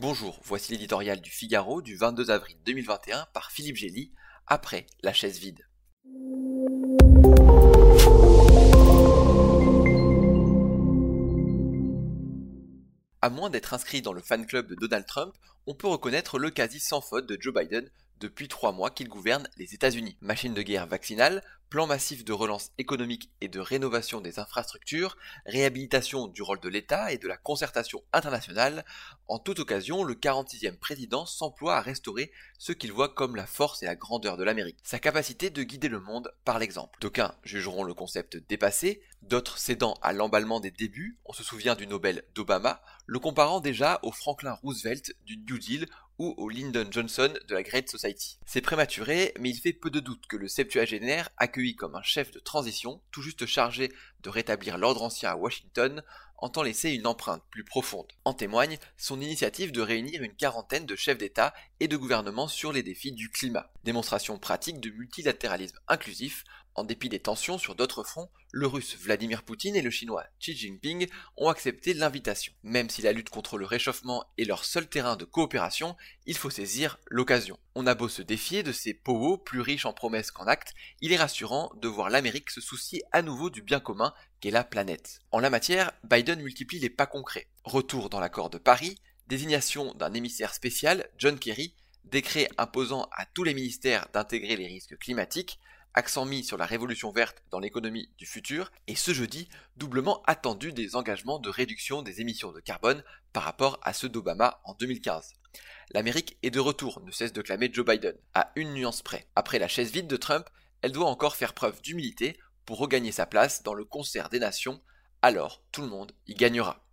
Bonjour, voici l'éditorial du Figaro du 22 avril 2021 par Philippe Gély, après la chaise vide. À moins d'être inscrit dans le fan club de Donald Trump, on peut reconnaître le quasi sans faute de Joe Biden depuis trois mois qu'il gouverne les États-Unis. Machine de guerre vaccinale, plan massif de relance économique et de rénovation des infrastructures, réhabilitation du rôle de l'État et de la concertation internationale, en toute occasion, le 46e président s'emploie à restaurer ce qu'il voit comme la force et la grandeur de l'Amérique, sa capacité de guider le monde par l'exemple. D'aucuns jugeront le concept dépassé, d'autres cédant à l'emballement des débuts, on se souvient du Nobel d'Obama, le comparant déjà au Franklin Roosevelt du New Deal ou au Lyndon Johnson de la Great Society. C'est prématuré, mais il fait peu de doute que le septuagénaire, accueilli comme un chef de transition, tout juste chargé de rétablir l'ordre ancien à Washington, entend laisser une empreinte plus profonde. En témoigne son initiative de réunir une quarantaine de chefs d'État et de gouvernement sur les défis du climat. Démonstration pratique de multilatéralisme inclusif en dépit des tensions sur d'autres fronts, le russe Vladimir Poutine et le chinois Xi Jinping ont accepté l'invitation. Même si la lutte contre le réchauffement est leur seul terrain de coopération, il faut saisir l'occasion. On a beau se défier de ces powwows plus riches en promesses qu'en actes, il est rassurant de voir l'Amérique se soucier à nouveau du bien commun qu'est la planète. En la matière, Biden multiplie les pas concrets. Retour dans l'accord de Paris, désignation d'un émissaire spécial, John Kerry, décret imposant à tous les ministères d'intégrer les risques climatiques, accent mis sur la révolution verte dans l'économie du futur, et ce jeudi, doublement attendu des engagements de réduction des émissions de carbone par rapport à ceux d'Obama en 2015. L'Amérique est de retour, ne cesse de clamer Joe Biden, à une nuance près. Après la chaise vide de Trump, elle doit encore faire preuve d'humilité pour regagner sa place dans le concert des nations, alors tout le monde y gagnera.